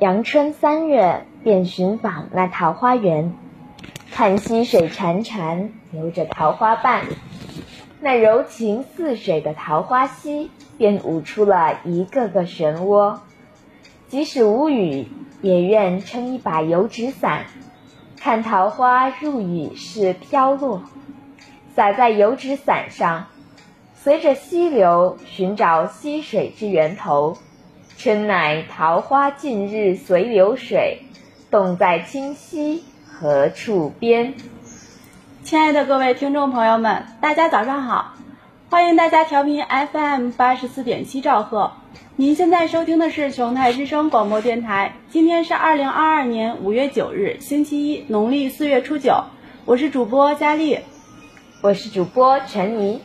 阳春三月，便寻访那桃花源，看溪水潺潺，流着桃花瓣。那柔情似水的桃花溪，便舞出了一个个漩涡。即使无雨，也愿撑一把油纸伞，看桃花入雨时飘落，洒在油纸伞上，随着溪流寻找溪水之源头。春乃桃花尽日随流水，洞在清溪何处边？亲爱的各位听众朋友们，大家早上好！欢迎大家调频 FM 八十四点七兆赫。您现在收听的是琼台之声广播电台。今天是二零二二年五月九日，星期一，农历四月初九。我是主播佳丽，我是主播陈怡。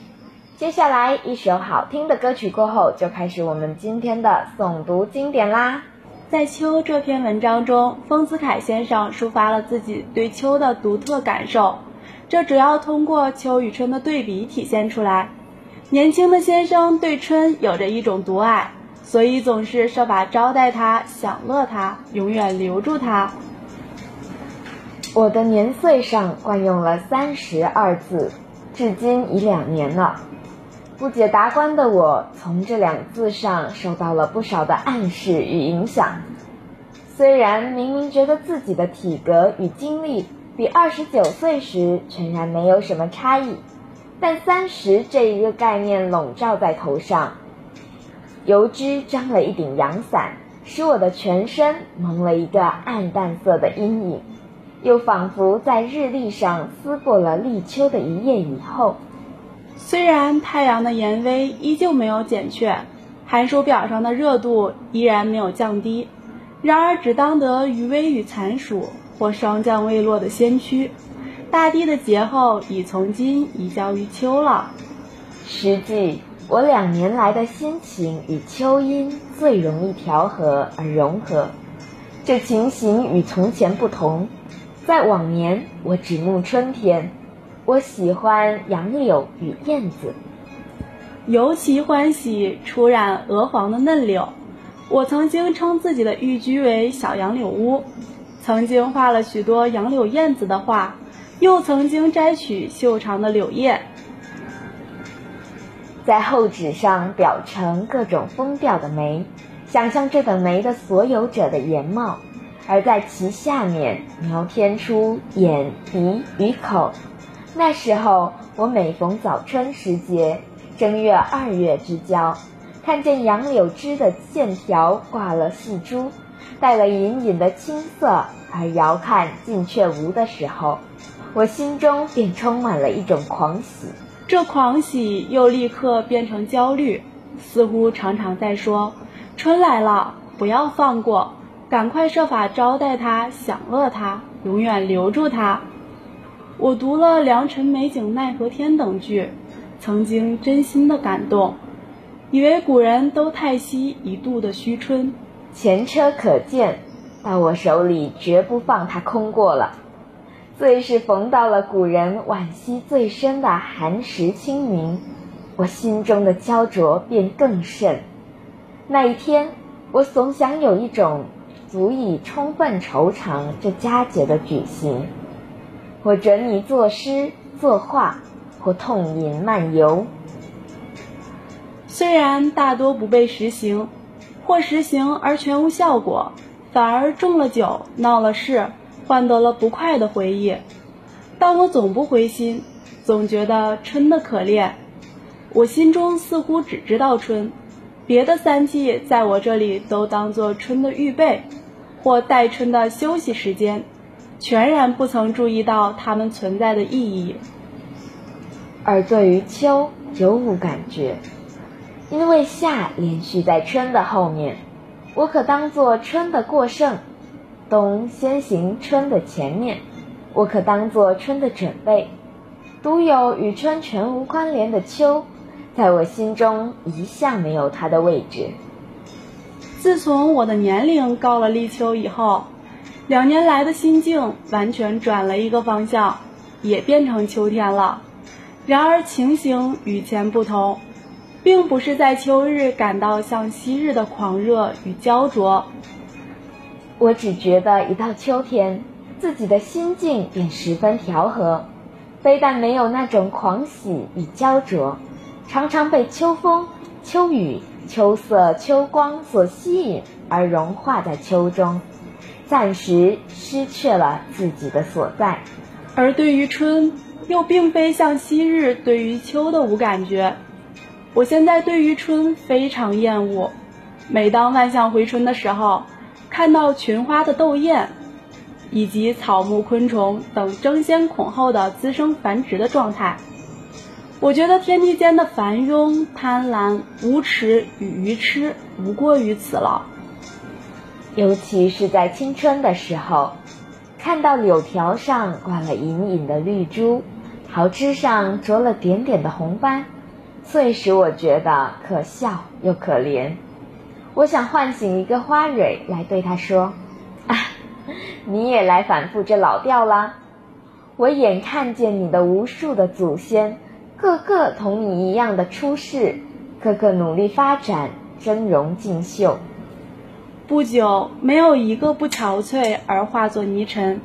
接下来一首好听的歌曲过后，就开始我们今天的诵读经典啦。在《秋》这篇文章中，丰子恺先生抒发了自己对秋的独特感受，这主要通过秋与春的对比体现出来。年轻的先生对春有着一种独爱，所以总是设法招待他、享乐他、永远留住他。我的年岁上惯用了“三十”二字，至今已两年了。不解达观的我，从这两字上受到了不少的暗示与影响。虽然明明觉得自己的体格与精力比二十九岁时全然没有什么差异，但三十这一个概念笼罩在头上，油脂张了一顶阳伞，使我的全身蒙了一个暗淡色的阴影，又仿佛在日历上撕过了立秋的一页以后。虽然太阳的炎威依旧没有减却，寒暑表上的热度依然没有降低，然而只当得余威与残暑或霜降未落的先驱，大地的节后已从今移交于秋了。实际我两年来的心情与秋阴最容易调和而融合，这情形与从前不同，在往年我只慕春天。我喜欢杨柳与燕子，尤其欢喜初染鹅黄的嫩柳。我曾经称自己的寓居为小杨柳屋，曾经画了许多杨柳燕子的画，又曾经摘取秀长的柳叶，在厚纸上裱成各种风调的梅，想象这等梅的所有者的颜貌，而在其下面描添出眼、鼻与口。那时候，我每逢早春时节，正月、二月之交，看见杨柳枝的线条挂了细珠，带了隐隐的青色，而遥看近却无的时候，我心中便充满了一种狂喜。这狂喜又立刻变成焦虑，似乎常常在说：“春来了，不要放过，赶快设法招待他，享乐他，永远留住他。”我读了“良辰美景奈何天”等句，曾经真心的感动，以为古人都叹息一度的虚春，前车可鉴，到我手里绝不放它空过了。最是逢到了古人惋惜最深的寒食清明，我心中的焦灼便更甚。那一天，我总想有一种足以充分惆怅这佳节的举行。我准你作诗作画，或痛饮漫游。虽然大多不被实行，或实行而全无效果，反而中了酒闹了事，换得了不快的回忆，但我总不灰心，总觉得春的可怜。我心中似乎只知道春，别的三季在我这里都当作春的预备，或待春的休息时间。全然不曾注意到它们存在的意义，而对于秋尤无感觉，因为夏连续在春的后面，我可当作春的过剩；冬先行春的前面，我可当作春的准备。独有与春全无关联的秋，在我心中一向没有它的位置。自从我的年龄到了立秋以后。两年来的心境完全转了一个方向，也变成秋天了。然而情形与前不同，并不是在秋日感到像昔日的狂热与焦灼，我只觉得一到秋天，自己的心境便十分调和，非但没有那种狂喜与焦灼，常常被秋风、秋雨、秋色、秋光所吸引而融化在秋中，暂时失去了自己的所在。而对于春，又并非像昔日对于秋的无感觉。我现在对于春非常厌恶。每当万象回春的时候，看到群花的斗艳，以及草木昆虫等争先恐后的滋生繁殖的状态，我觉得天地间的繁庸、贪婪、无耻与愚痴，无过于此了。尤其是在青春的时候。看到柳条上挂了隐隐的绿珠，桃枝上着了点点的红斑，最使我觉得可笑又可怜。我想唤醒一个花蕊来对他说：“啊，你也来反复这老调啦！我眼看见你的无数的祖先，个个同你一样的出世，个个努力发展，峥嵘竞秀。”不久，没有一个不憔悴而化作泥尘。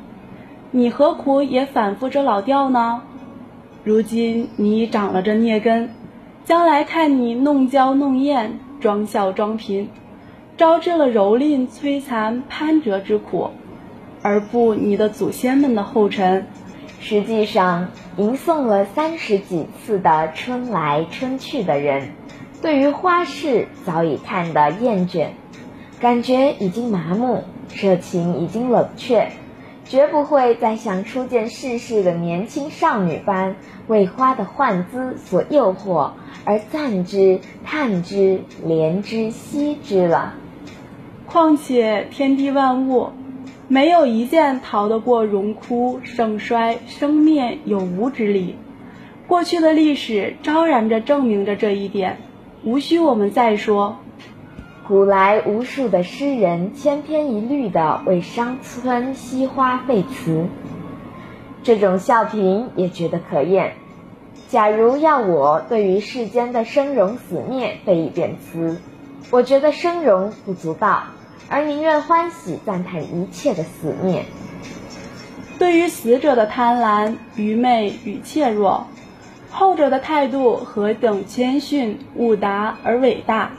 你何苦也反复这老调呢？如今你已长了这孽根，将来看你弄娇弄艳、装笑装贫，招致了蹂躏、摧残、攀折之苦，而不你的祖先们的后尘。实际上，吟诵了三十几次的春来春去的人，对于花事早已看得厌倦。感觉已经麻木，热情已经冷却，绝不会再像初见世事的年轻少女般为花的幻姿所诱惑而赞之、叹之、怜之、惜之了。况且天地万物，没有一件逃得过荣枯、盛衰、生灭有无之理。过去的历史昭然着证明着这一点，无需我们再说。古来无数的诗人千篇一律地为伤春惜花废词，这种笑评也觉得可厌。假如要我对于世间的生荣死灭背一遍词，我觉得生荣不足道，而宁愿欢喜赞叹一切的死灭。对于死者的贪婪、愚昧与怯弱，后者的态度何等谦逊、悟达而伟大。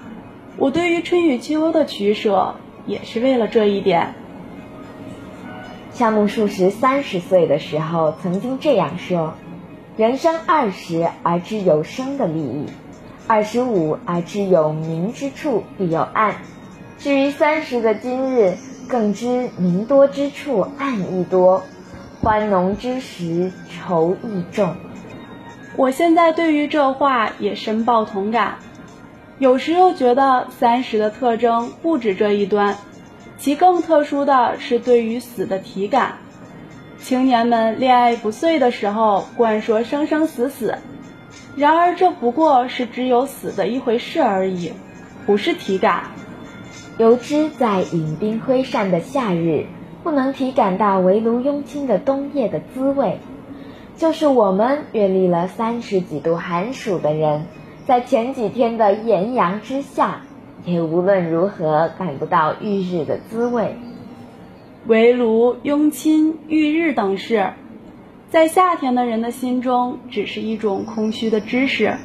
我对于春与秋的取舍，也是为了这一点。夏目漱石三十岁的时候曾经这样说：“人生二十而知有生的利益，二十五而知有明之处必有暗。至于三十的今日，更知明多之处暗亦多，欢浓之时愁亦重。”我现在对于这话也深抱同感。有时又觉得三十的特征不止这一端，其更特殊的是对于死的体感。青年们恋爱不遂的时候，惯说生生死死，然而这不过是只有死的一回事而已，不是体感。由之在饮冰挥扇的夏日，不能体感到围炉拥亲的冬夜的滋味，就是我们阅历了三十几度寒暑的人。在前几天的炎阳之下，也无论如何感不到浴日的滋味。围炉、拥亲、浴日等事，在夏天的人的心中，只是一种空虚的知识。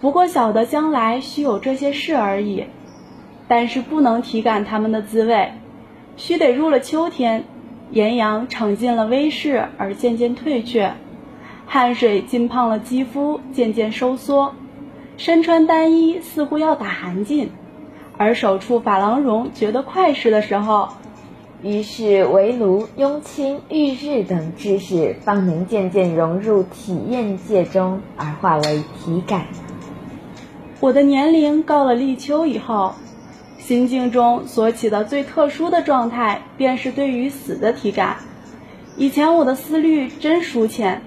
不过晓得将来须有这些事而已，但是不能体感它们的滋味，须得入了秋天，炎阳尝尽了威势而渐渐退却，汗水浸胖了肌肤，渐渐收缩。身穿单衣似乎要打寒噤，而手触珐琅绒觉得快适的时候，于是围炉、拥亲、浴日等知识方能渐渐融入体验界中，而化为体感。我的年龄到了立秋以后，心境中所起的最特殊的状态，便是对于死的体感。以前我的思虑真疏浅，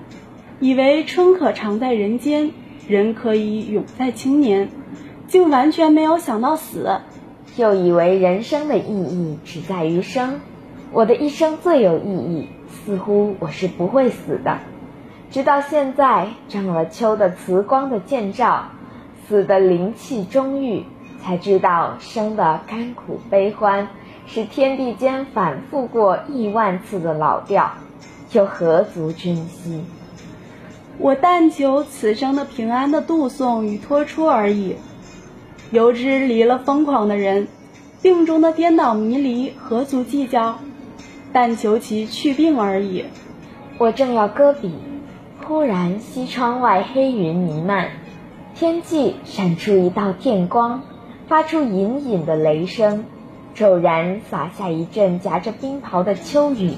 以为春可常在人间。人可以永在青年，竟完全没有想到死，又以为人生的意义只在于生。我的一生最有意义，似乎我是不会死的。直到现在，中了秋的慈光的建照，死的灵气中愈，才知道生的甘苦悲欢，是天地间反复过亿万次的老调，又何足珍惜？我但求此生的平安的度送与托出而已。由之离了疯狂的人，病中的颠倒迷离何足计较？但求其去病而已。我正要搁笔，忽然西窗外黑云弥漫，天际闪出一道电光，发出隐隐的雷声。骤然洒下一阵夹着冰雹的秋雨，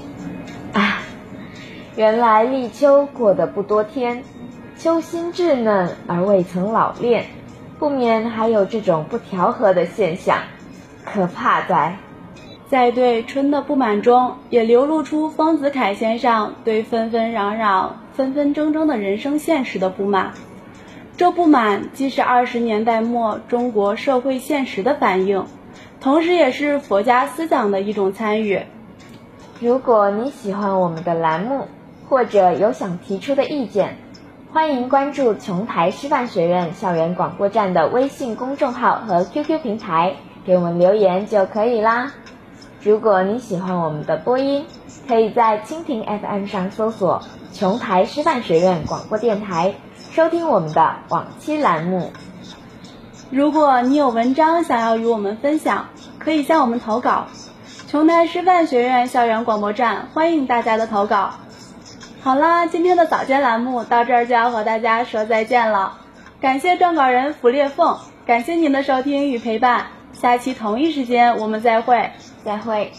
原来立秋过得不多天，秋心稚嫩而未曾老练，不免还有这种不调和的现象，可怕哉！在对春的不满中，也流露出丰子恺先生对纷纷攘攘、纷纷争争的人生现实的不满。这不满既是二十年代末中国社会现实的反应。同时，也是佛家思想的一种参与。如果你喜欢我们的栏目，或者有想提出的意见，欢迎关注琼台师范学院校园广播站的微信公众号和 QQ 平台，给我们留言就可以啦。如果你喜欢我们的播音，可以在蜻蜓 FM 上搜索“琼台师范学院广播电台”，收听我们的往期栏目。如果你有文章想要与我们分享，可以向我们投稿。琼台师范学院校园广播站欢迎大家的投稿。好啦，今天的早间栏目到这儿就要和大家说再见了。感谢撰稿人福裂凤，感谢您的收听与陪伴。下期同一时间我们再会，再会。